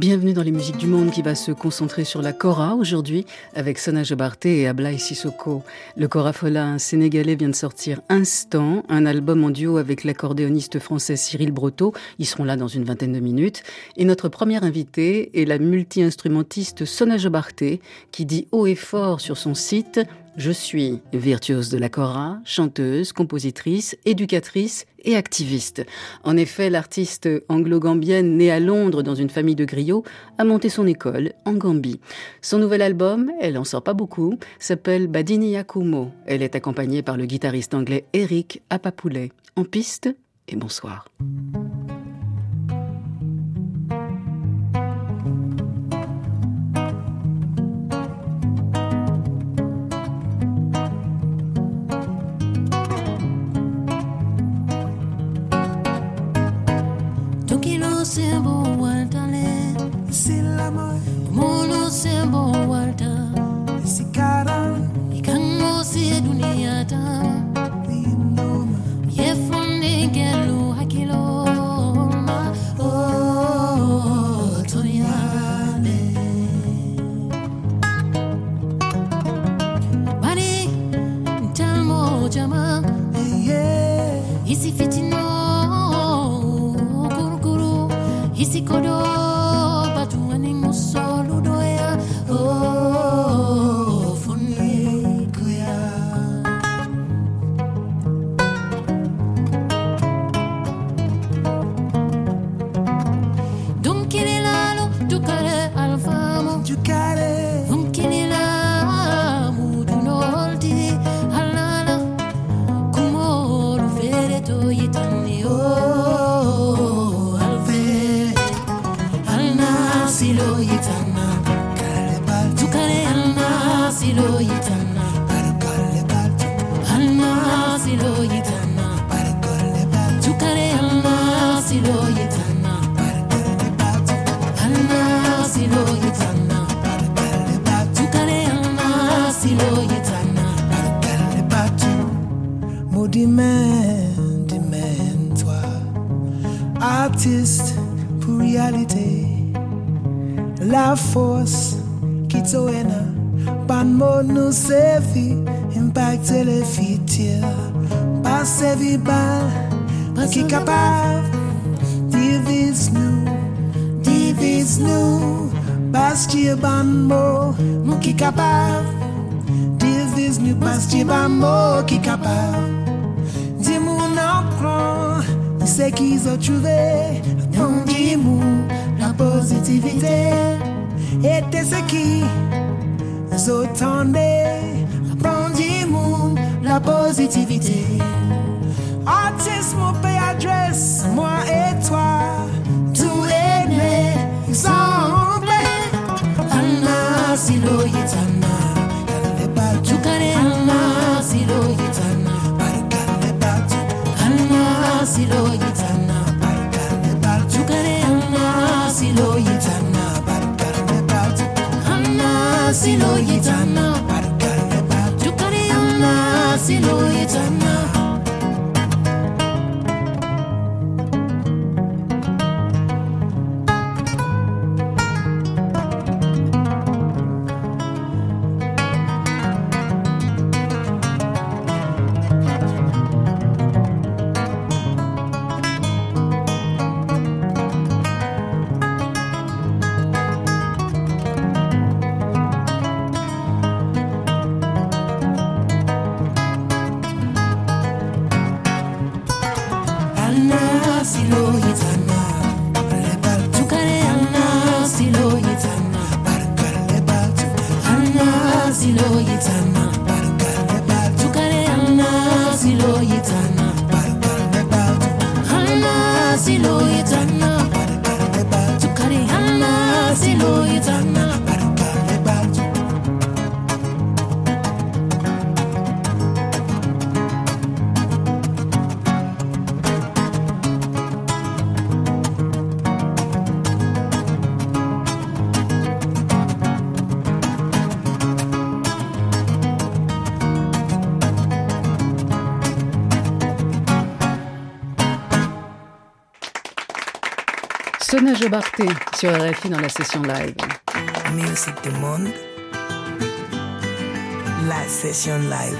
Bienvenue dans les musiques du monde qui va se concentrer sur la Kora aujourd'hui avec Sona Jobarté et Ablaï Sissoko. Le Kora Fola, sénégalais, vient de sortir Instant, un album en duo avec l'accordéoniste français Cyril Broteau. Ils seront là dans une vingtaine de minutes. Et notre première invitée est la multi-instrumentiste Sona Jobarté qui dit haut et fort sur son site je suis virtuose de la cora, chanteuse, compositrice, éducatrice et activiste. En effet, l'artiste anglo-gambienne née à Londres dans une famille de griots a monté son école en Gambie. Son nouvel album, elle en sort pas beaucoup, s'appelle Badini Yakumo. Elle est accompagnée par le guitariste anglais Eric Apapoulet. En piste et bonsoir. Sembo waltale Silama. mono sembo walta Sikara. Servi, impacter les futurs. Pas servi bal, pas qui capable, divise nous, divise nous. Pas qui ban mot, nous qui capable. Divise nous, pas qui ban qui capable. Dis-moi non prend, c'est qu'ils ont trouvé. Non, dis-moi la positivité. Et c'est ce qui nous attendait. Prends dis-moi la positivité. Artiste, mon pays adresse, moi et toi, tout est né, exemple. Anna, silo yitana, kaleba tukane. Anna, silo yitana, barkaleba tukane. Anna, silo yitana, barkaleba tukane. Anna, silo yitana, barkaleba tukane. Anna, silo yitana. 一路也怎么？Sur RFI dans la session live. Musique du monde. La session live.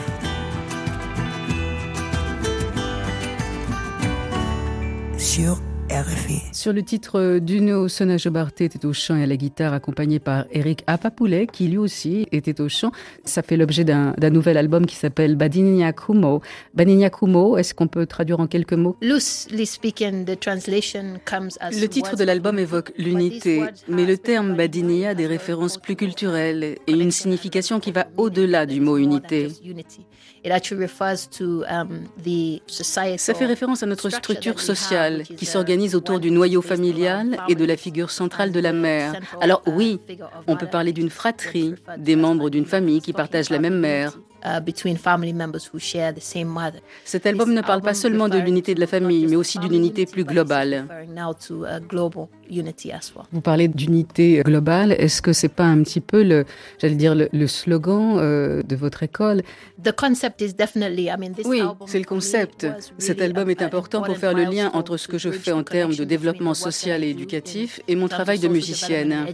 Sur RFI. Sur le titre d'Uno, Sona Jobarté était au chant et à la guitare, accompagné par Eric Apapoulet, qui lui aussi était au chant. Ça fait l'objet d'un nouvel album qui s'appelle Badinia Kumo. Badinia Kumo, est-ce qu'on peut traduire en quelques mots? Loosely speaking, the translation comes as Le titre de l'album évoque l'unité, mais le terme Badinia a des références plus culturelles et une signification qui va au-delà du mot unité. Um, Ça fait référence à notre structure sociale qui a s'organise autour du noyau et de la figure centrale de la mère. Alors oui, on peut parler d'une fratrie, des membres d'une famille qui partagent la même mère. Unity, uh, between family members who share the same mother. Cet album ne parle pas seulement de l'unité de la famille, mais aussi d'une unité plus globale. Vous parlez d'unité globale. Est-ce que c'est pas un petit peu le, j'allais dire le, le slogan euh, de votre école? Oui, c'est le concept. Cet album est important pour faire le lien entre ce que je fais en termes de développement social et éducatif et mon travail de musicienne.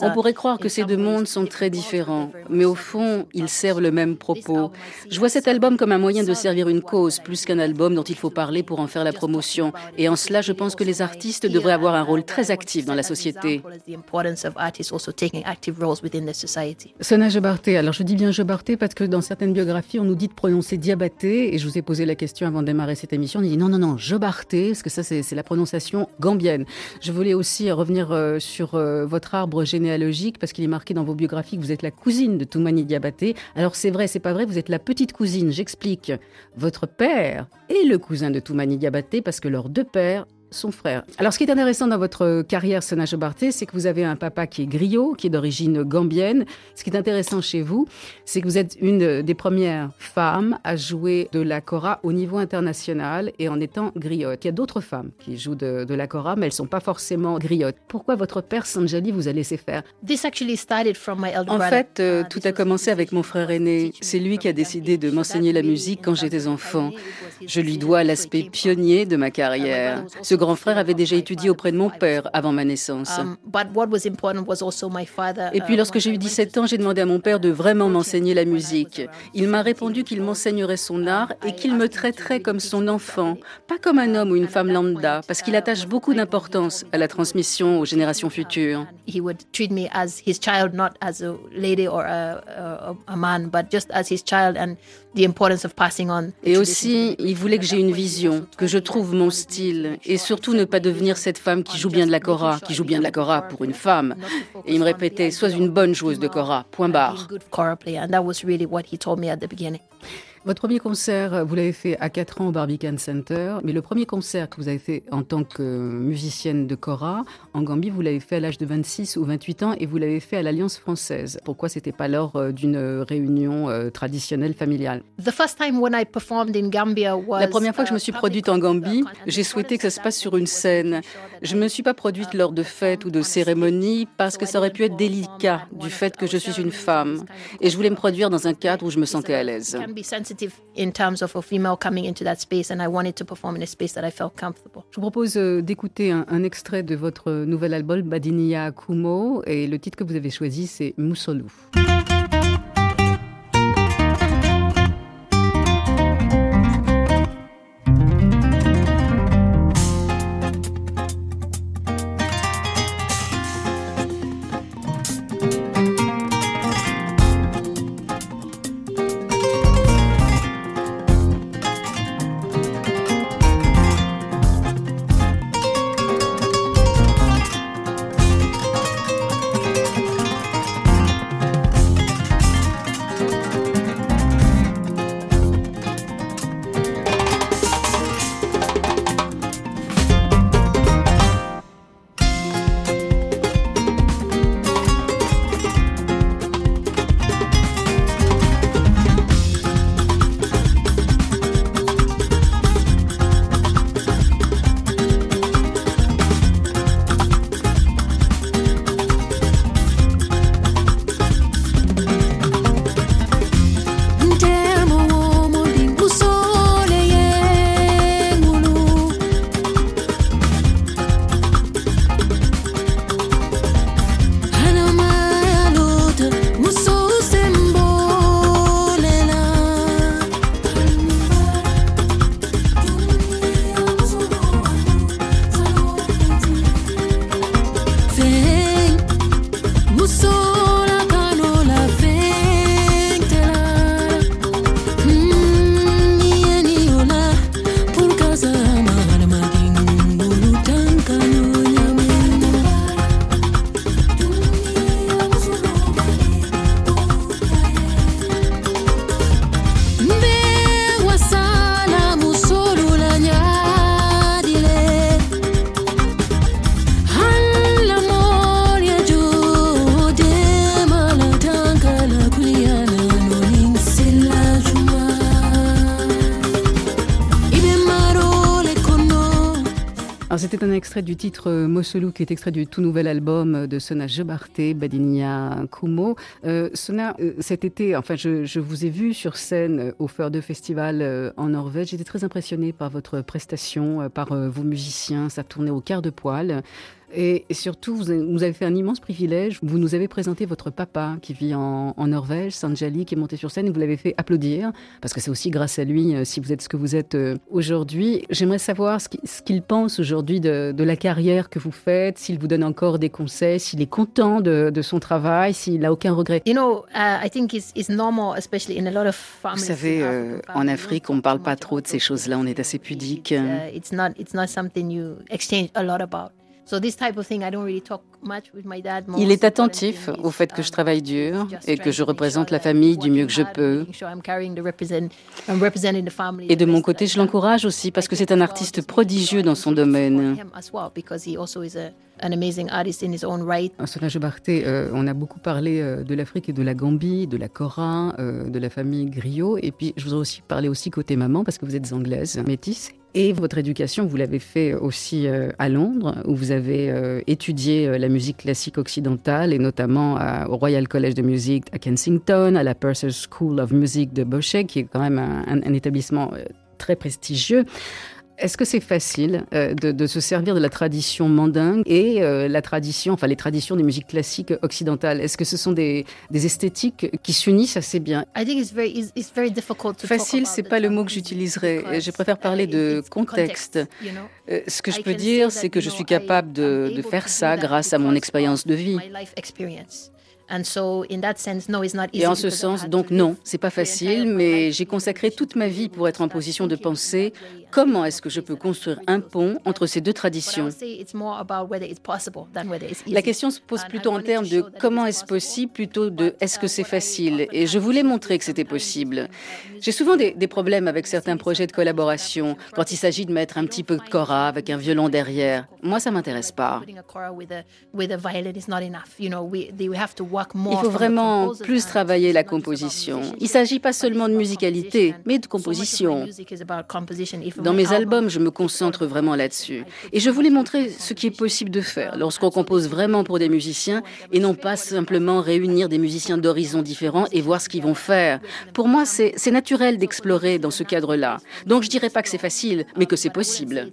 On pourrait croire que ces deux mondes sont très différents, mais au fond, ils servent le même propos. Je vois cet album comme un moyen de servir une cause, plus qu'un album dont il faut parler pour en faire la promotion. Et en cela, je pense que les artistes devraient avoir un rôle très actif dans la société. Sona Jobarté, alors je dis bien Jobarté parce que dans certaines biographies, on nous dit de prononcer Diabaté, et je vous ai posé la question avant de démarrer cette émission, on dit non, non, non, Jobarté, parce que ça c'est c'est la prononciation gambienne. Je voulais aussi revenir euh, sur euh, votre arbre généalogique, parce qu'il est marqué dans vos biographies que vous êtes la cousine de Toumani Diabaté. Alors c'est vrai, c'est pas vrai, vous êtes la petite cousine, j'explique. Votre père est le cousin de Toumani Diabaté, parce que leurs deux pères son frère. Alors, ce qui est intéressant dans votre carrière, Sona Jobarté, c'est que vous avez un papa qui est griot, qui est d'origine gambienne. Ce qui est intéressant chez vous, c'est que vous êtes une des premières femmes à jouer de la kora au niveau international et en étant griotte. Il y a d'autres femmes qui jouent de, de la kora, mais elles sont pas forcément griottes. Pourquoi votre père Sanjali vous a laissé faire? En fait, euh, tout a commencé avec mon frère aîné. C'est lui qui a décidé de m'enseigner la musique quand j'étais enfant. Je lui dois l'aspect pionnier de ma carrière. Ce grand frère avait déjà étudié auprès de mon père avant ma naissance. Et puis lorsque j'ai eu 17 ans, j'ai demandé à mon père de vraiment m'enseigner la musique. Il m'a répondu qu'il m'enseignerait son art et qu'il me traiterait comme son enfant, pas comme un homme ou une femme lambda, parce qu'il attache beaucoup d'importance à la transmission aux générations futures. He would treat me as his child, not as a lady or a, a, a man, but just as his child and the importance of passing on. the Et aussi, il voulait que j'ai une vision, que je trouve mon style, et surtout ne pas devenir cette femme qui joue bien de la kora, qui joue bien de la kora pour une femme. Et il me répétait, sois une bonne joueuse de kora, point barre. Votre premier concert, vous l'avez fait à 4 ans au Barbican Center, mais le premier concert que vous avez fait en tant que musicienne de kora en Gambie, vous l'avez fait à l'âge de 26 ou 28 ans et vous l'avez fait à l'Alliance française. Pourquoi c'était pas lors euh, d'une réunion euh, traditionnelle familiale? The first time when I performed in Gambia was La première fois que je me uh, suis public produite en Gambie, j'ai souhaité que ça se passe sur une scène. Je ne me I suis pas produite lors de fêtes ou de cérémonies parce que ça aurait pu être délicat du fait que je suis une femme. Et je voulais me produire dans un cadre où je me sentais à l'aise. Sensitive in terms of a female coming into that space, and I wanted to perform in a space that I felt comfortable. Je vous propose euh, d'écouter un, un extrait de votre nouvel album Badinia Kumo et le titre que vous avez choisi c'est Moussolou. Titre Mosolou, qui est extrait du tout nouvel album de Sona Jebarté, Badinia Kumo. Euh, Sona, euh, cet été, enfin, je, vous ai vu sur scène au Feur de Festival en Norvège. J'étais très impressionnée par votre prestation, par vos musiciens. Ça tournait au quart de poil. Et, surtout, vous nous avez fait un immense privilège. Vous nous avez présenté votre papa qui vit en, Norvège, Sanjali, qui est monté sur scène et vous l'avez fait applaudir, parce que c'est aussi grâce à lui euh, si vous êtes ce que vous êtes euh, aujourd'hui. J'aimerais savoir ce qu'il pense aujourd'hui de, la carrière que vous faites, s'il vous donne encore des conseils, s'il est content de, son travail, s'il n'a aucun regret. You know, uh, I think it's, it's normal, especially in a lot of families. Vous savez, euh, en Afrique, on ne parle pas trop de ces choses-là, on est assez pudique. Uh, it's not, it's not something you exchange a lot about. Il est attentif au fait que je travaille dur et que je représente la famille du mieux que je peux. Et de mon côté, je l'encourage aussi parce que c'est un artiste prodigieux dans son domaine. Solange Barthé, euh, on a beaucoup parlé euh, de l'Afrique et de la Gambie, de la Cora, euh, de la famille Griot. Et puis, je voudrais aussi parler aussi côté maman parce que vous êtes anglaise, métisse. Et votre éducation, vous l'avez fait aussi euh, à Londres, où vous avez euh, étudié euh, la musique classique occidentale, et notamment au Royal College de Music à Kensington, à la Purcell School of Music de Boschek, qui est quand même un établissement très prestigieux. Est-ce que c'est facile euh, de, se servir de la tradition mandingue et euh, la tradition, enfin les traditions des musiques classiques occidentales? Est-ce que ce sont des, esthétiques qui s'unissent assez bien? Facile, c'est pas le mot que j'utiliserais. Je préfère parler de contexte. Euh, ce que je peux dire, c'est que je suis capable de faire ça grâce à mon expérience de vie. Et en ce sens, donc non, c'est pas facile, mais j'ai consacré toute ma vie pour être en position de penser comment est-ce que je peux construire un pont entre ces deux traditions? La question se pose plutôt en termes de comment est-ce possible plutôt de est-ce que c'est facile? Et je voulais montrer que c'était possible. J'ai souvent des, problèmes avec certains projets de collaboration quand il s'agit de mettre un petit peu de cora avec un violon derrière. Moi, ça m'intéresse pas. Il faut vraiment plus travailler la composition. Il ne s'agit pas seulement de musicalité, mais de composition. Dans mes albums, je me concentre vraiment là-dessus. Et je voulais montrer ce qui est possible de faire lorsqu'on compose vraiment pour des musiciens et non pas simplement réunir des musiciens d'horizons différents et voir ce qu'ils vont faire. Pour moi, c'est naturel d'explorer dans ce cadre-là. Donc je dirais pas que c'est facile, mais que c'est possible.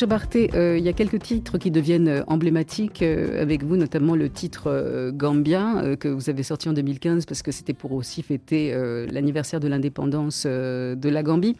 Sona Barthé, euh, il y a quelques titres qui deviennent euh, emblématiques euh, avec vous, notamment le titre Gambia que vous avez sorti en 2015 parce que c'était pour aussi fêter l'anniversaire de l'indépendance de la Gambie.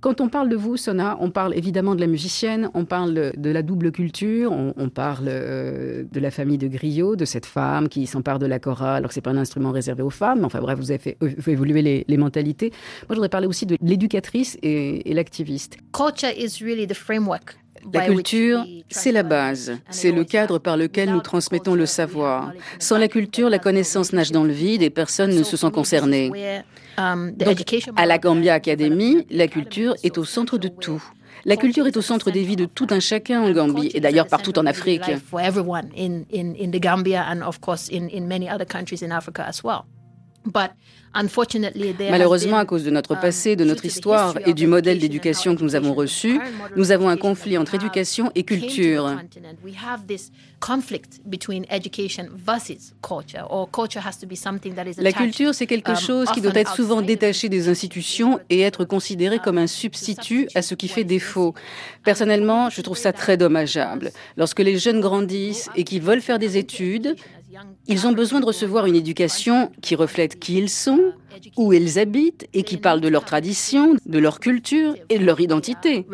Quand on parle de vous, Sona, on parle évidemment de la musicienne, on parle de la double culture, on, parle de la famille de Griot, de cette femme qui s'empare de la chorale, alors que c'est pas un instrument réservé aux femmes. Enfin bref, vous avez fait, évoluer les, mentalités. Moi, je voudrais parler aussi de l'éducatrice et, et l'activiste. Culture is really the framework la culture, c'est la base, c'est le cadre par lequel nous transmettons le savoir. Sans la culture, la connaissance nage dans le vide et personne ne se sent concerné. Um, Donc, à la Gambia Academy, la culture est au centre de tout. La culture est au centre des vies de tout un chacun en Gambie et d'ailleurs partout en Afrique. Malheureusement, à cause de notre um, passé, de notre histoire et du modèle d'éducation que nous avons reçu, nous avons un conflit entre éducation et culture. La culture, c'est quelque um, chose qui doit être souvent détaché des institutions institutions et être considéré comme un substitut à ce qui fait défaut. Personnellement, je trouve ça très dommageable. Lorsque les jeunes grandissent et qu'ils veulent faire des études, ils ont besoin de recevoir une éducation qui reflète qui ils sont, où ils habitent et qui parle de leur tradition, de leur culture et de leur identité.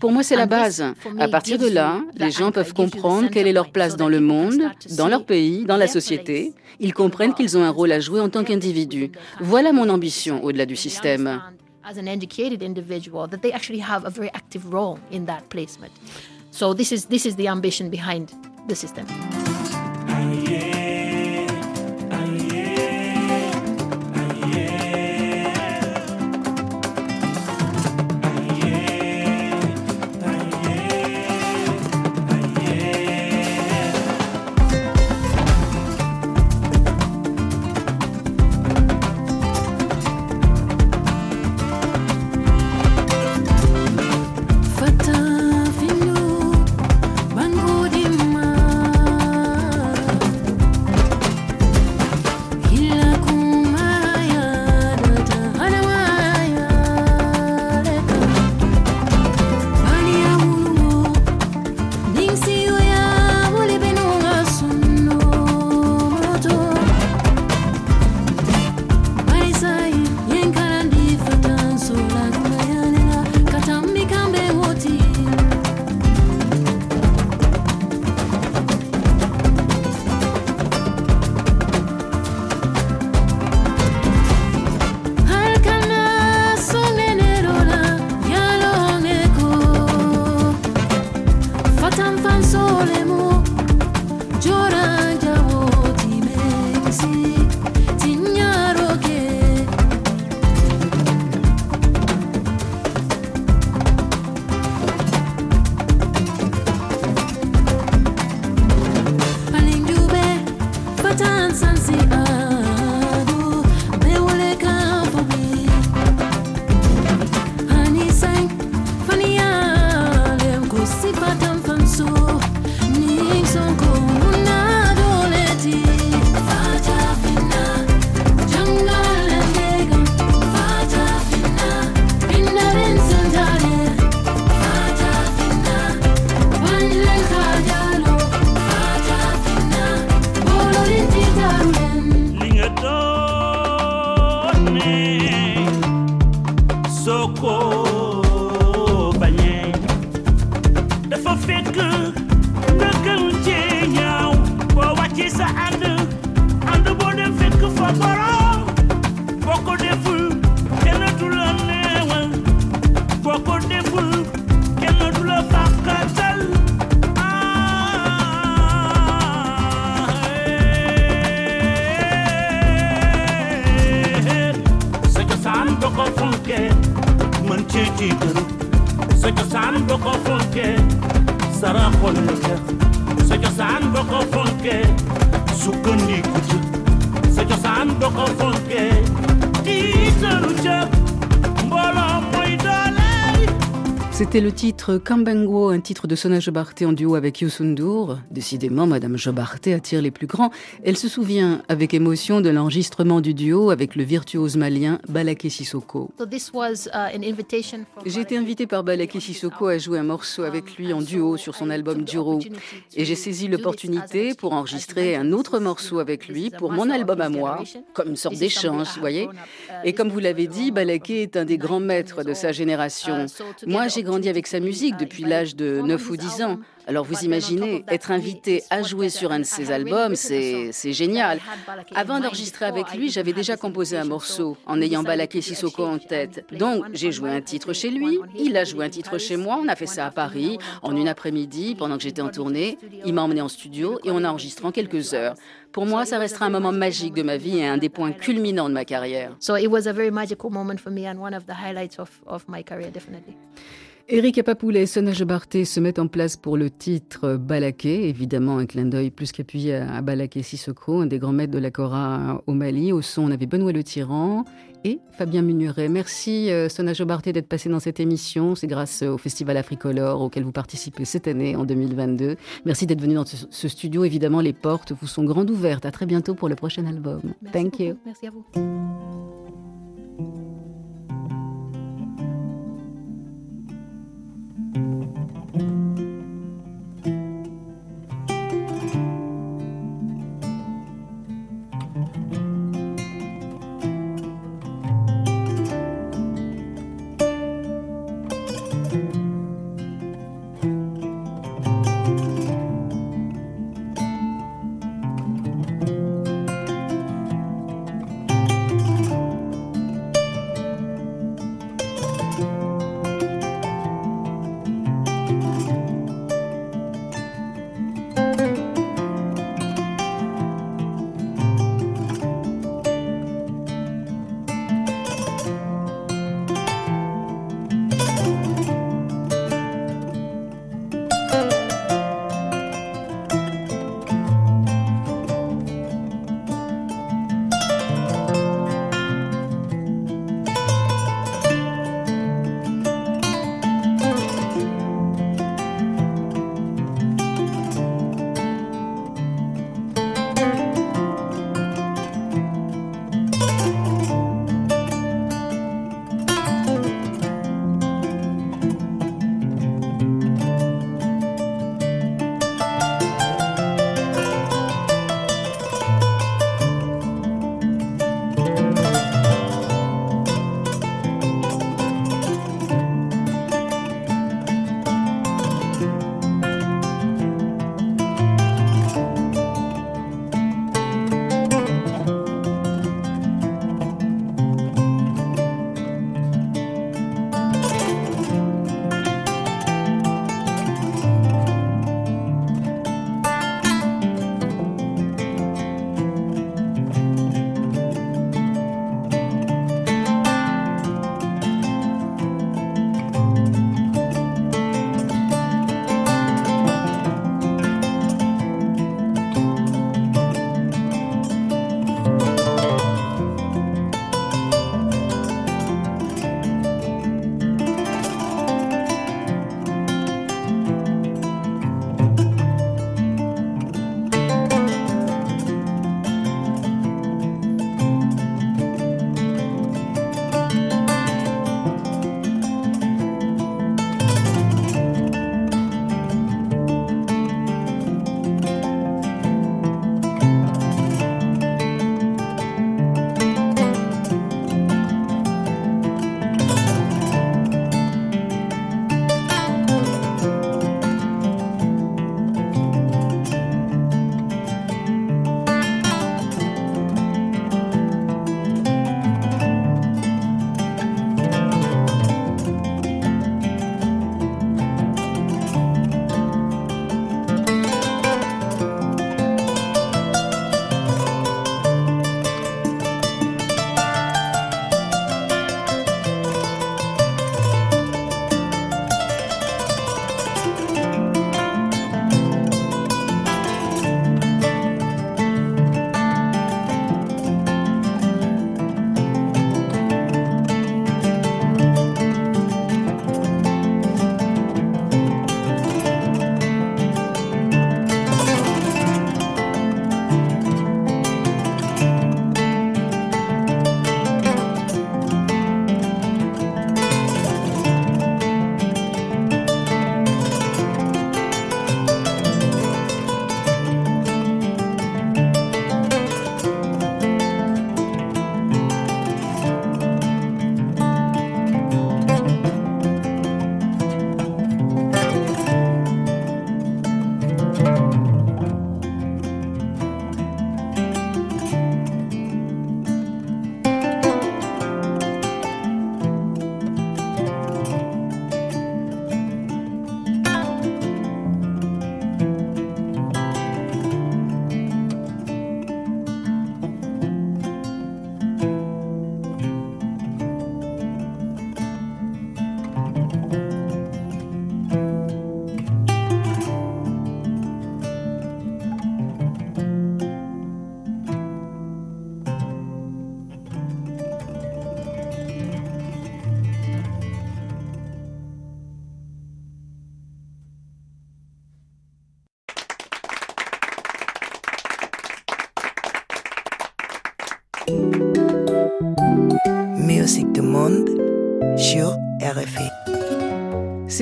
Pour moi, c'est la base. À partir de là, les gens peuvent comprendre quelle est leur place dans that le monde, dans leur pays, dans la société. Ils comprennent qu'ils ont un rôle à jouer en tant qu'individus. Voilà mon ambition au-delà du système. So this is this is the ambition behind the system. Titre Kambengo, un titre de Sona Jobarté en duo avec Youssou N'Dour. Décidément, Madame Jobarté attire les plus grands. Elle se souvient avec émotion de l'enregistrement du duo avec le virtuose malien Balaké Sissoko. Uh, J'ai été invitée par Balaké Sissoko à jouer un morceau avec lui en duo sur son album Duro. Et j'ai saisi l'opportunité pour enregistrer un autre morceau avec lui pour mon album à moi, comme une sorte d'échange, vous voyez. Et comme vous l'avez dit, Balaké est un des grands maîtres de sa génération. Moi, j'ai grandi avec sa musique depuis l'âge de 9 ou 10 ans. Alors vous imaginez, être invité à jouer sur un de ses albums, c'est génial. Avant d'enregistrer avec lui, j'avais déjà composé un morceau en ayant Balaké Sissoko en tête. Donc j'ai joué un titre chez lui, il a joué un titre chez moi, on a fait ça à Paris en une après-midi pendant que j'étais en tournée. Il m'a emmené en studio et on a enregistré en quelques heures. Pour moi, ça restera un moment magique de ma vie et un des points culminants de ma carrière. Eric Apapoulet et Sonage Barté se mettent en place pour le titre Balaké, évidemment un clin d'œil plus qu'appuyé à Balaké Sissoko, un des grands maîtres de la Cora au Mali. Au son, on avait Benoît Le Tyran et Fabien Munuret. Merci euh, Sonage Barté d'être passé dans cette émission. C'est grâce au Festival Africolor auquel vous participez cette année en 2022. Merci d'être venu dans ce, studio. Évidemment, les portes vous sont grandes ouvertes. À très bientôt pour le prochain album. Thank you. Merci à vous.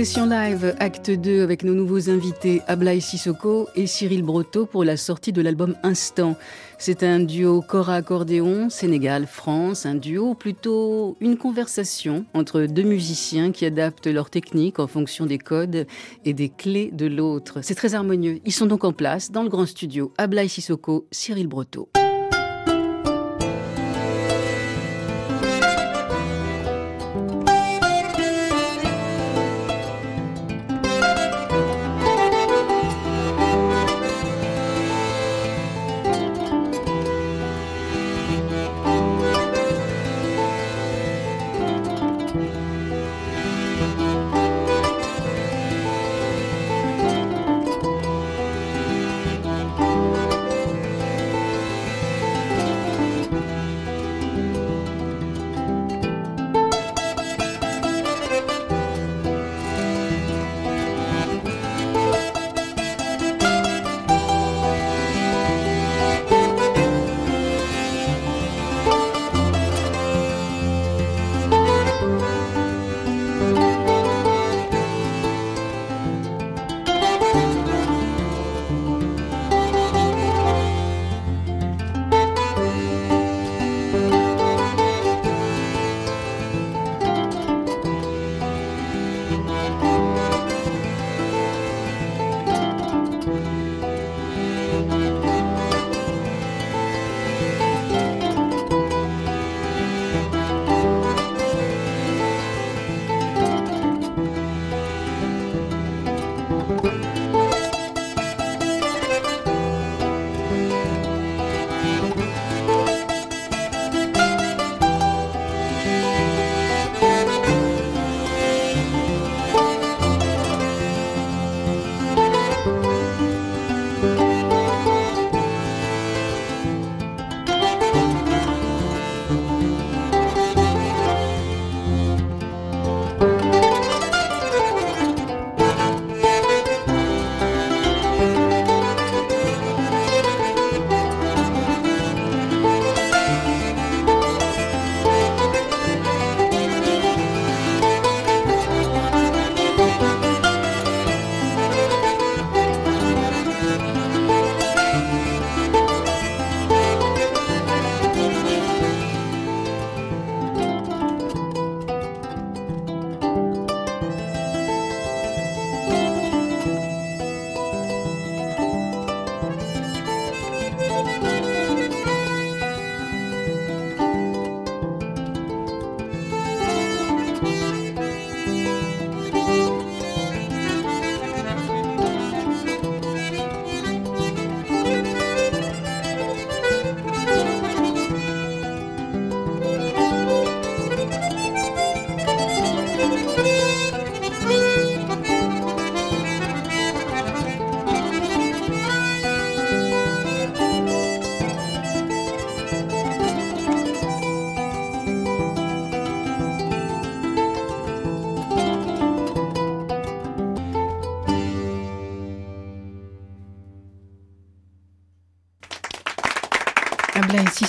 Session live, acte 2, avec nos nouveaux invités Ablaï Sissoko et Cyril Broto pour la sortie de l'album Instant. C'est un duo cora-accordéon, Sénégal-France, un duo plutôt une conversation entre deux musiciens qui adaptent leur technique en fonction des codes et des clés de l'autre. C'est très harmonieux. Ils sont donc en place dans le grand studio Ablaï Sissoko, Cyril Broto.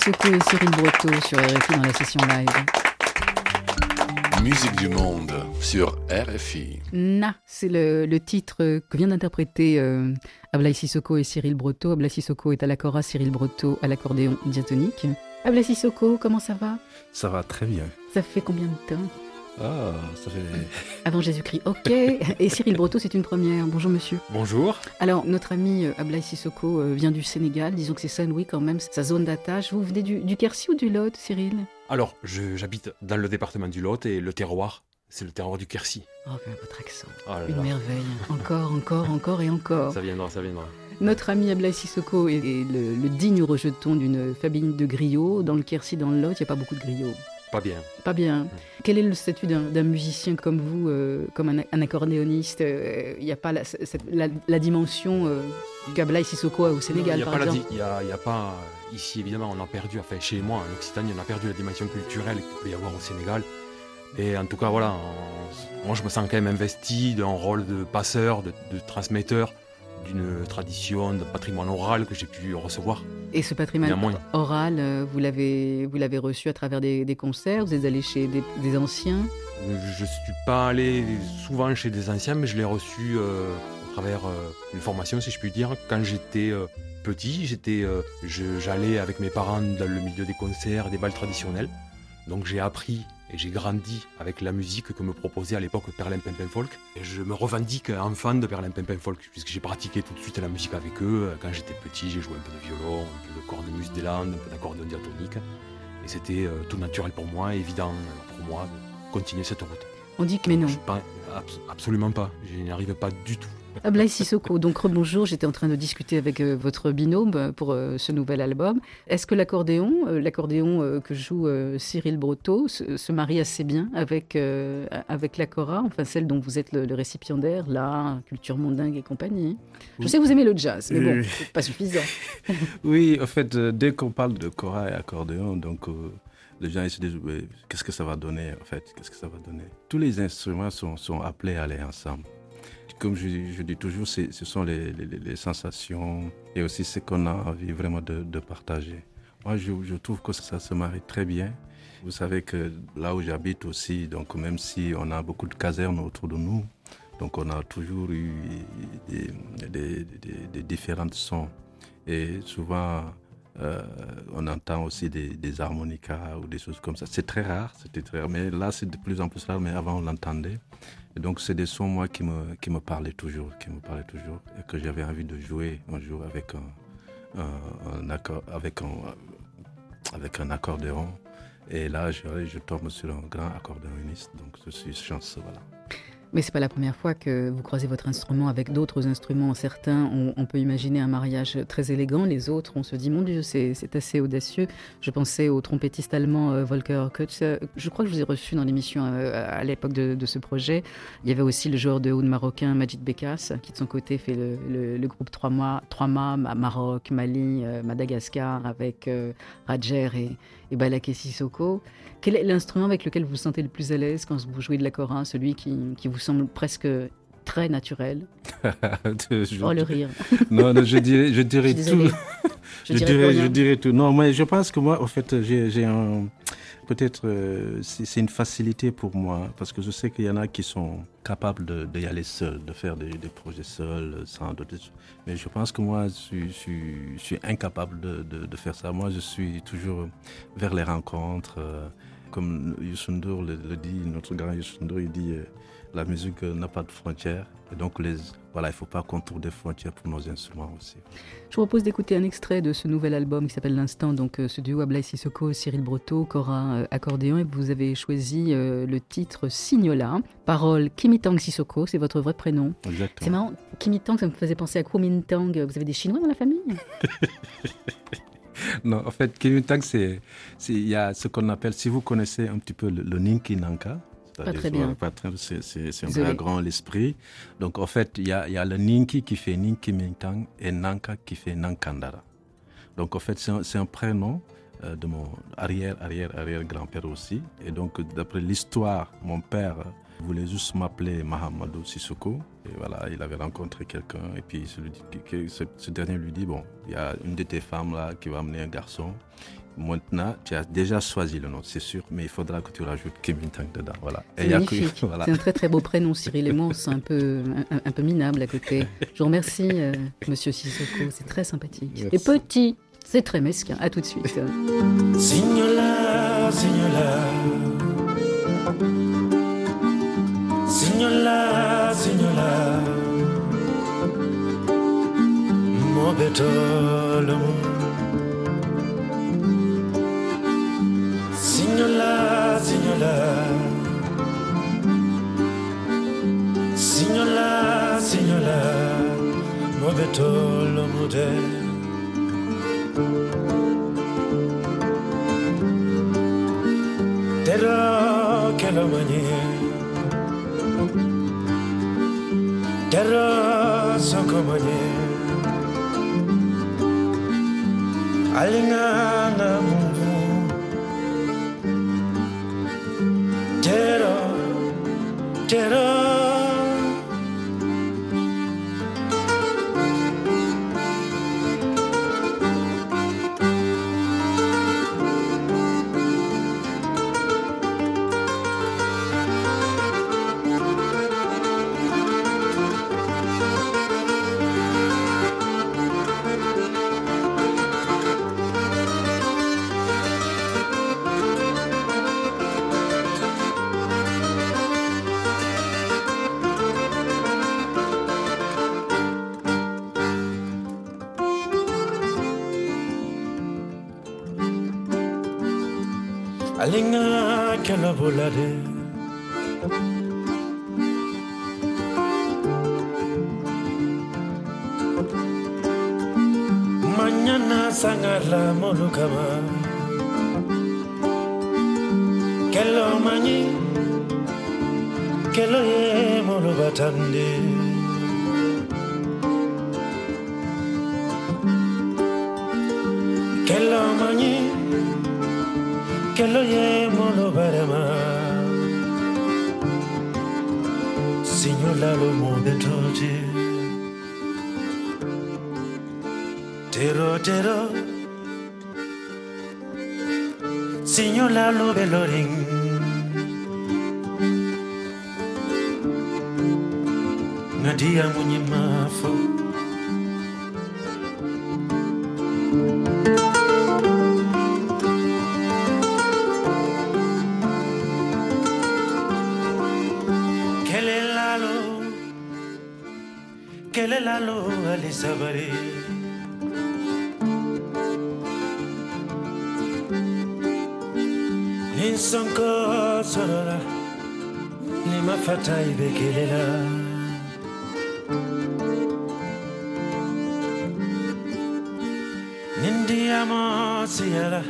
Sissoko et Cyril Breteau sur RFI dans la session live. Musique du monde sur RFI. Na, c'est le, le titre que vient d'interpréter euh, Ablaï Sissoko et Cyril Breteau. Ablaï Sissoko est à la cora, Cyril Breteau à l'accordéon diatonique. Ablaï Sissoko, comment ça va? Ça va très bien. Ça fait combien de temps? Ah, ça fait. Avant Jésus-Christ, ok. Et Cyril Breteau, c'est une première. Bonjour monsieur. Bonjour. Alors, notre ami euh, Ablaï Sissoko euh, vient du Sénégal. Disons que c'est Saint-Louis quand même, sa zone d'attache. Vous venez du, du Quercy ou du Lot, Cyril? Alors, je- j'habite dans le département du Lot et le terroir, c'est le terroir du Quercy. Oh, ben, votre accent. Oh là Une là. merveille. Encore, encore, encore et encore. Ça viendra, ça viendra. Notre ami Ablaï Sissoko est est le, le digne rejeton d'une famille de griots. Dans le Quercy, dans le Lot, il n'y a pas beaucoup de griots. Pas bien. Pas bien. Quel est le statut d'un musicien comme vous, euh, comme un, un accordéoniste Euh, Il n'y a pas la, cette- la- la dimension euh, qu'Ablaï Sissoko a au Sénégal, Il y a par exemple. il y a, y a pas. euh, Ici, évidemment, on a perdu, enfin, chez moi, en Occitanie, on a perdu la dimension culturelle qu'il peut y avoir au Sénégal. Et en tout cas, voilà, on- moi, je me sens quand même investi d'un rôle de passeur, de, de transmetteur d'une tradition, d'un patrimoine oral que j'ai pu recevoir. Et ce patrimoine Néanmoins. oral, euh, vous l'avez, vous l'avez reçu à travers des, des concerts Vous êtes allé chez des, des anciens? Je ne suis pas allé souvent chez des anciens, mais je l'ai reçu euh, à travers euh, une formation, si je puis dire. Quand j'étais euh, petit, j'étais, euh, j'allais avec mes parents dans le milieu des concerts des balles traditionnels. Donc j'ai appris et j'ai grandi avec la musique que me proposait à l'époque Perlin Pimpin Folk. Et je me revendique enfant de Perlin Pimpin Folk, puisque j'ai pratiqué tout de suite la musique avec eux. Quand j'étais petit, j'ai joué un peu de violon, un peu de cornemuse des Landes, un peu d'accordéon diatonique. Et c'était euh, tout naturel pour moi, évident pour moi de continuer cette route. On dit que mais non. Je absolument pas. Je n'y arrive pas du tout. Ablaï Sissoko, donc rebonjour, j'étais en train de discuter avec euh, votre binôme euh, pour euh, ce nouvel album. Est-ce que l'accordéon, l'accordéon que joue Cyril Brotteau, se, marie assez bien avec, avec la cora, enfin celle dont vous êtes le, le récipiendaire, la culture mondingue et compagnie? Je sais que vous aimez le jazz, mais bon, c'est pas suffisant. Oui, en fait, dès qu'on parle de cora et accordéon, donc euh, les gens ils se disent qu'est-ce que ça va donner en fait? Qu'est-ce que ça va donner? Tous les instruments sont, sont appelés à aller ensemble. Comme je, dis toujours, ce sont les, sensations et aussi ce qu'on a envie vraiment de, partager. Moi, je, trouve que ça se marie très bien. Vous savez que là où j'habite aussi, donc même si on a beaucoup de casernes autour de nous, donc on a toujours eu des, des- des- des différents sons. Et souvent, euh, on entend aussi des, harmonicas ou des choses comme ça. C'est très rare, c'était très rare. Mais là, c'est de plus en plus rare, mais avant, on l'entendait. Donc, c'est des sons, moi, qui me, qui me parlaient toujours, qui me parlaient toujours. Et que j'avais envie de jouer un jour avec un accord, avec un, avec un accordéon. Et là, je, je tombe sur un grand accordéoniste. Donc, je suis chanceux, voilà. Mais c'est pas la première fois que vous croisez votre instrument avec d'autres instruments. Certains, on, peut imaginer un mariage très élégant. Les autres, on se dit, mon Dieu, c'est assez audacieux. Je pensais au trompettiste allemand euh, Volker Kutz. Euh, Je crois que je vous ai reçu dans l'émission euh, à l'époque de, ce projet. Il y avait aussi le joueur de oud marocain Majid Bekas, qui de son côté fait le, le- groupe Trois Mois, Maroc, Mali, Madagascar, avec euh, Radjer et, et Balaké Sissoko. Quel est l'instrument avec lequel vous vous sentez le plus à l'aise quand vous jouez de la cora, celui qui, qui vous semble presque très naturel? Je- Oh le rire. non, non, je dirais, je dirais Je suis tout. Je dirais je dirais tout. Non, mais je pense que moi, en fait, j'ai un. Peut-être, euh, c'est une facilité pour moi, parce que je sais qu'il y en a qui sont capables d'y aller seuls, de faire des, projets seuls, sans doute. Mais je pense que moi, je suis, incapable de, faire ça. Moi, je suis toujours vers les rencontres. euh, comme Youssou N'Dour le, le dit, notre grand Youssou N'Dour, il dit euh, la musique n'a pas de frontières. Et donc, les, voilà, il ne faut pas qu'on trouve des frontières pour nos instruments aussi. Je vous propose d'écouter un extrait de ce nouvel album qui s'appelle L'Instant, donc euh, ce duo Ablaï Sissoko, Cyril Brotteau, Cora euh, accordéon, et vous avez choisi euh, le titre Signola, parole Kimitang Sissoko, c'est votre vrai prénom. Exactement. C'est marrant, Kimitang, ça me faisait penser à Kuomintang. Vous avez des Chinois dans la famille? Non, en fait, Kimitang, c'est, c'est- il y a ce qu'on appelle, si vous connaissez un petit peu le, le Ninki C'est-à-dire, très bien. pas c'est, un grand l'esprit. Donc, en fait, il y a, il y a le Ninki qui fait Ninki Mintang et Nanka qui fait Nankandara. Donc, en fait, c'est un, prénom euh, de mon arrière, arrière, arrière grand-père aussi. Et donc, d'après l'histoire, mon père voulait juste m'appeler Mahamadou Sissoko. Et voilà, il avait rencontré quelqu'un. Et puis, ce dernier lui dit, bon, il y a une de tes femmes là qui va amener un garçon. Maintenant, tu as déjà choisi le nom, c'est sûr, mais il faudra que tu rajoutes Kimintang dedans. Voilà. Et C'est voilà. C'est un très très beau prénom, Cyril et moi, sent un peu, un, un peu minable à côté. Je vous remercie, euh, monsieur Sissoko, c'est très sympathique. Merci. Et petit, c'est très mesquin. À tout de suite. Signola, signola. Signola, signola. Signola, signola. Signola, signola. Mobetolo, mobetolo. Terra che la manie Terra so komanye Alingana mungu terror, terror. volaré. Mañana sangar molucama, que lo mañí, que lo yemo lo batandé. que lo mañé, que lo yemo lo veremos. love more than torture. Terror, terror. Signor la lube. Nadia. করে Nisanko sorora ni mafata ibekelela. Nindiamo siala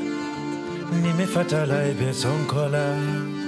ni mefatala ibesonkola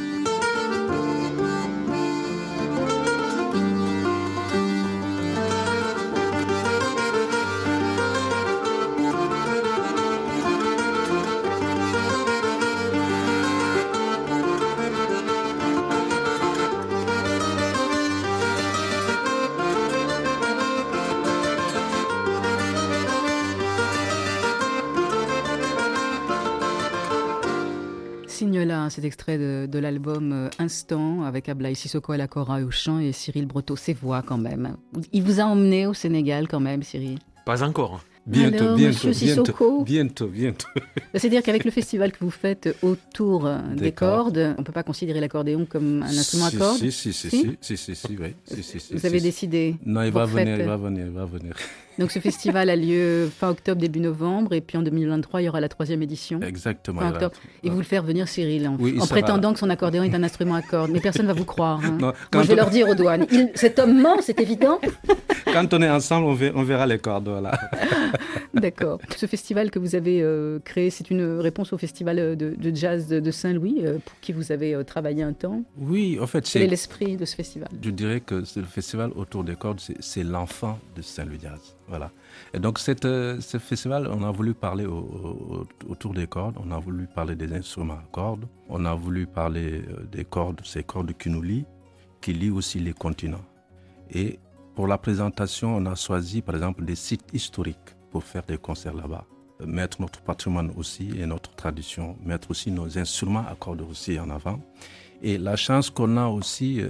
sonkola Signola, cet extrait de, de l'album euh, Instant avec Ablaï Sissoko à la cora et au chant et Cyril Breteau, ses voix quand même. Il vous a emmené au Sénégal quand même, Cyril? Pas encore. Bientôt, Alors, bientôt, bientôt, bientôt, bientôt. C'est-à-dire qu'avec le festival que vous faites autour euh, des, Des cordes. cordes, on ne peut pas considérer l'accordéon comme un instrument à Si, cordes? Si, si, si, Si? si, si, si, si, oui. Si, si, si, Vous si, avez si. décidé Non, il va venir, il va venir, il va venir. Donc ce festival a lieu fin octobre, début novembre, et puis en 2023, il y aura la troisième édition. Exactement. Fin octobre. Et vous le faire venir, Cyril, en, Oui, prétendant que son accordéon est un instrument à cordes. Mais personne ne va vous croire. hein. Non, Moi, je vais on- leur dire aux douanes. Il- cet homme ment, c'est évident. Quand on est ensemble, on verra, les cordes. Voilà. D'accord. Ce festival que vous avez euh, créé, c'est une réponse au festival de, de jazz de, de Saint-Louis, euh, pour qui vous avez euh, travaillé un temps. Oui, en fait, Quel est c'est, l'esprit de ce festival? Je dirais que c'est le festival autour des cordes, c'est, c'est l'enfant de Saint-Louis Jazz. Voilà. Et donc, euh, ce festival, on a voulu parler au- au- autour des cordes, on a voulu parler des instruments à cordes, on a voulu parler euh, des cordes, ces cordes qui nous lient, qui lient aussi les continents. Et pour la présentation, on a choisi, par exemple, des sites historiques pour faire des concerts là-bas. Euh, Mettre notre patrimoine aussi et notre tradition, mettre aussi nos instruments à cordes aussi en avant. Et la chance qu'on a aussi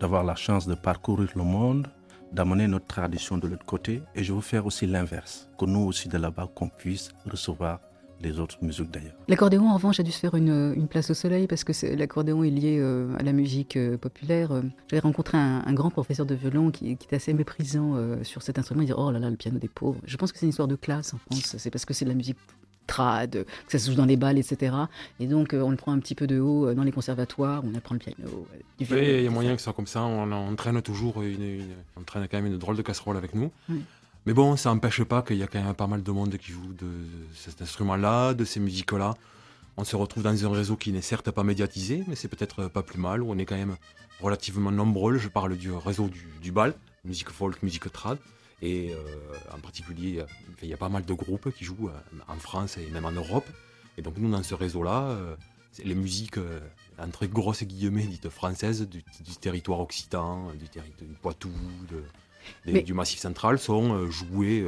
d'avoir la chance de parcourir le monde, d'amener notre tradition de l'autre côté. Et je veux faire aussi l'inverse, que nous aussi de là-bas, qu'on puisse recevoir les autres musiques d'ailleurs. L'accordéon, en revanche, a dû se faire une, une place au soleil parce que l'accordéon est lié euh, à la musique euh, populaire. Euh, J'avais rencontré un, grand professeur de violon qui, était assez méprisant euh, sur cet instrument. Il disait Oh là là, le piano des pauvres. Je pense que c'est une histoire de classe en France. C'est parce que c'est de la musique trad, que ça se joue dans les balles, etc. Et donc, euh, on le prend un petit peu de haut euh, dans les conservatoires, on apprend le piano. euh, du violon, Oui, il y a moyen que ce soit comme ça. On, on traîne toujours une, une- on traîne quand même une drôle de casserole avec nous. Oui. Mais bon, ça n'empêche pas qu'il y a quand même pas mal de monde qui joue de cet instrument-là, de ces musiques-là. On se retrouve dans un réseau qui n'est certes pas médiatisé, mais c'est peut-être pas plus mal, où on est quand même relativement nombreux. Je parle du réseau du, du bal, musique folk, musique trad. Et euh, en particulier, il y a- pas mal de groupes qui jouent euh, en France et même en Europe. Et donc nous, dans ce réseau-là, euh, les musiques, entre grosses guillemets, dites françaises, du, du territoire occitan, du territoire du Poitou, de- des- Mais- du Massif central, sont jouées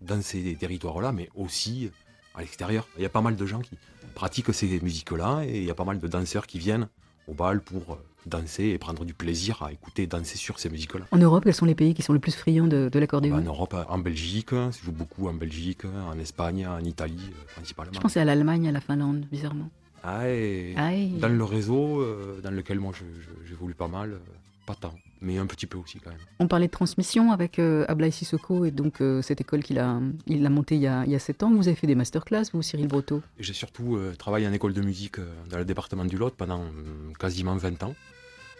dans ces territoires-là, mais aussi à l'extérieur. Il y a pas mal de gens qui pratiquent ces musiques-là et il y a pas mal de danseurs qui viennent au bal pour danser et prendre du plaisir à écouter danser sur ces musiques-là. En Europe, quels sont les pays qui sont le plus friands de, de l'accordéon? En Europe, en Belgique, ça se joue beaucoup en Belgique, en Espagne, en Italie euh, principalement. Je pensais à l'Allemagne, à la Finlande, bizarrement. Ah, et Aïe. dans le réseau euh, dans lequel moi j'évolue pas mal, euh, pas tant. Mais un petit peu aussi quand même. On parlait de transmission avec euh, Ablaï Sissoko et donc euh, cette école qu'il a, il a montée il y a, il y a 7 ans. Vous avez fait des masterclass, vous, Cyril Brotteau? Et J'ai surtout euh, travaillé en école de musique euh, dans le département du Lot pendant euh, quasiment 20 ans,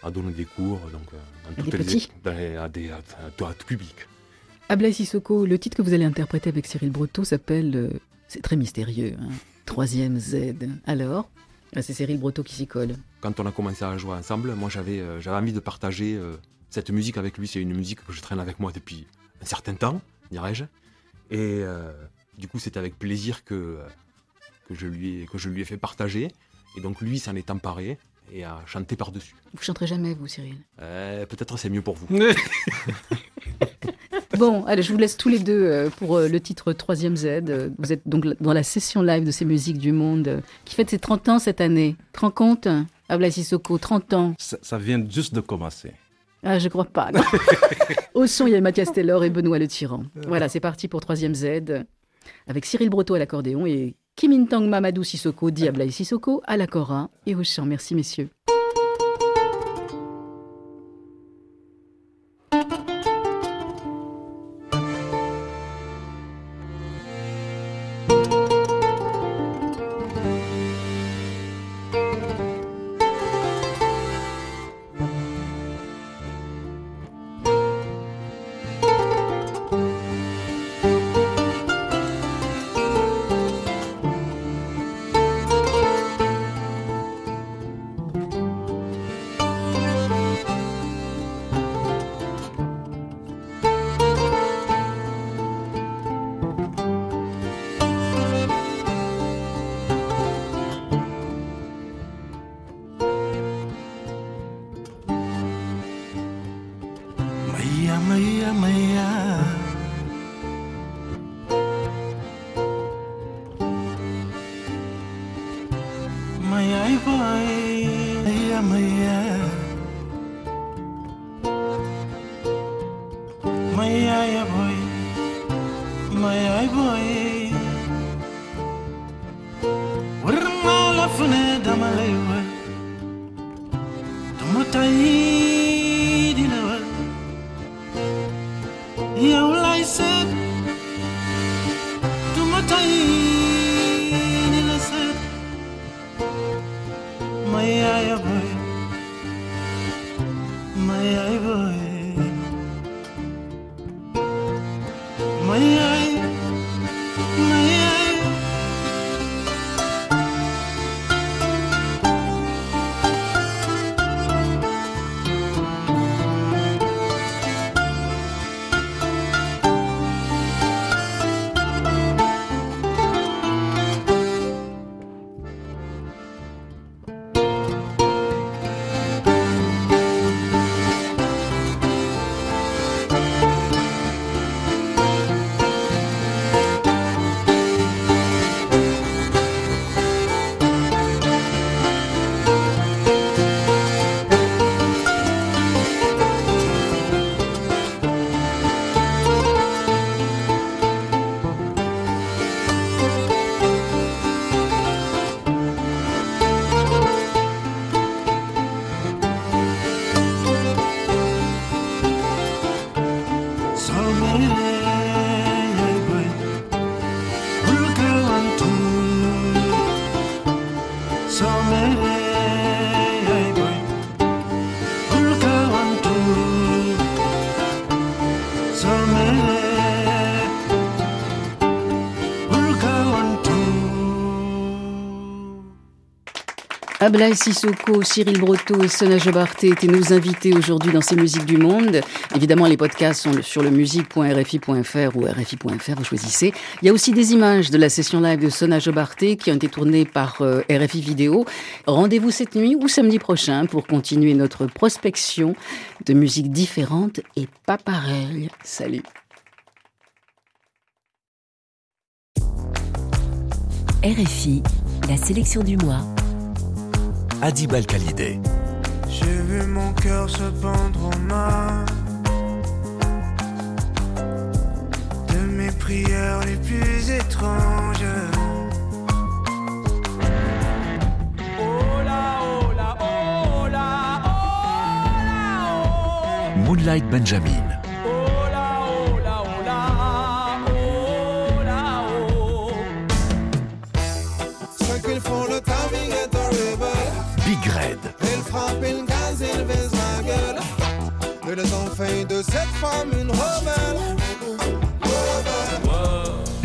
à donner des cours donc, dans À des toutes les- petits? dans les- à, des, à, à- à tout public. Ablaï Sissoko, le titre que vous allez interpréter avec Cyril Brotteau s'appelle, c'est très mystérieux, hein, Troisième Z. Alors Ah, C'est Cyril Brotteau qui s'y colle. Quand on a commencé à jouer ensemble, moi j'avais euh, envie de partager euh, cette musique avec lui. C'est une musique que je traîne avec moi depuis un certain temps, dirais-je. Et euh, du coup, c'est avec plaisir que, euh, que, je lui ai, que je lui ai fait partager. Et donc lui s'en est emparé et a chanté par-dessus. Vous chanterez jamais, vous, Cyril? Euh, Peut-être c'est mieux pour vous. Bon, allez, je vous laisse tous les deux pour le titre Troisième Z. Vous êtes donc dans la session live de ces musiques du monde qui fête ses 30 ans cette année. Tu te rends compte? Ablaï Sissoko, 30 ans. Ça, ça vient juste de commencer. Ah, je crois pas. non. Au son, il y a Mathias Taylor et Benoît Le Tyran. Voilà, c'est parti pour Troisième Z avec Cyril Brotteau à l'accordéon et Kim In-tang Mamadou Sissoko, dit Ablaï Sissoko à la cora et au chant. Merci, messieurs. Ablaï Sissoko, Cyril Brotteau et Sona Jobarté étaient nos invités aujourd'hui dans ces musiques du monde. Évidemment, les podcasts sont sur le musique.rfi.fr ou rfi.fr, vous choisissez. Il y a aussi des images de la session live de Sona Jobarté qui ont été tournées par euh, RFI Vidéo. Rendez-vous cette nuit ou samedi prochain pour continuer notre prospection de musiques différentes et pas pareilles. Salut. RFI, la sélection du mois. Adib Al-Khalidé. J'ai vu mon cœur se pendre aux mains de mes prières les plus étranges. Moonlight Benjamin. Ont fait de cette femme une rebelle.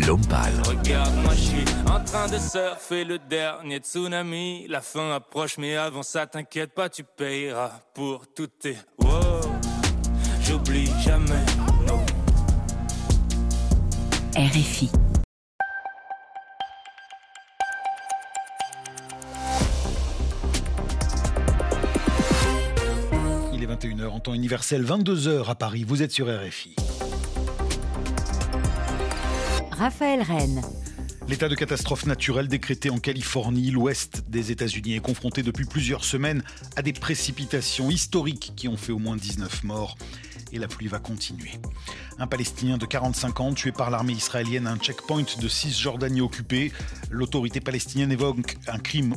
L'homme pâle. Regarde, moi je suis en train de surfer le dernier tsunami. La fin approche, mais avant ça, t'inquiète pas, tu payeras pour tout tes. Wow, j'oublie jamais. Non. RFI. En temps universel, 22h à Paris. Vous êtes sur RFI. Raphaël Rennes. L'état de catastrophe naturelle décrété en Californie, l'ouest des États-Unis, est confronté depuis plusieurs semaines à des précipitations historiques qui ont fait au moins 19 morts. Et la pluie va continuer. Un Palestinien de 45 ans tué par l'armée israélienne à un checkpoint de Cisjordanie occupée. L'autorité palestinienne évoque un crime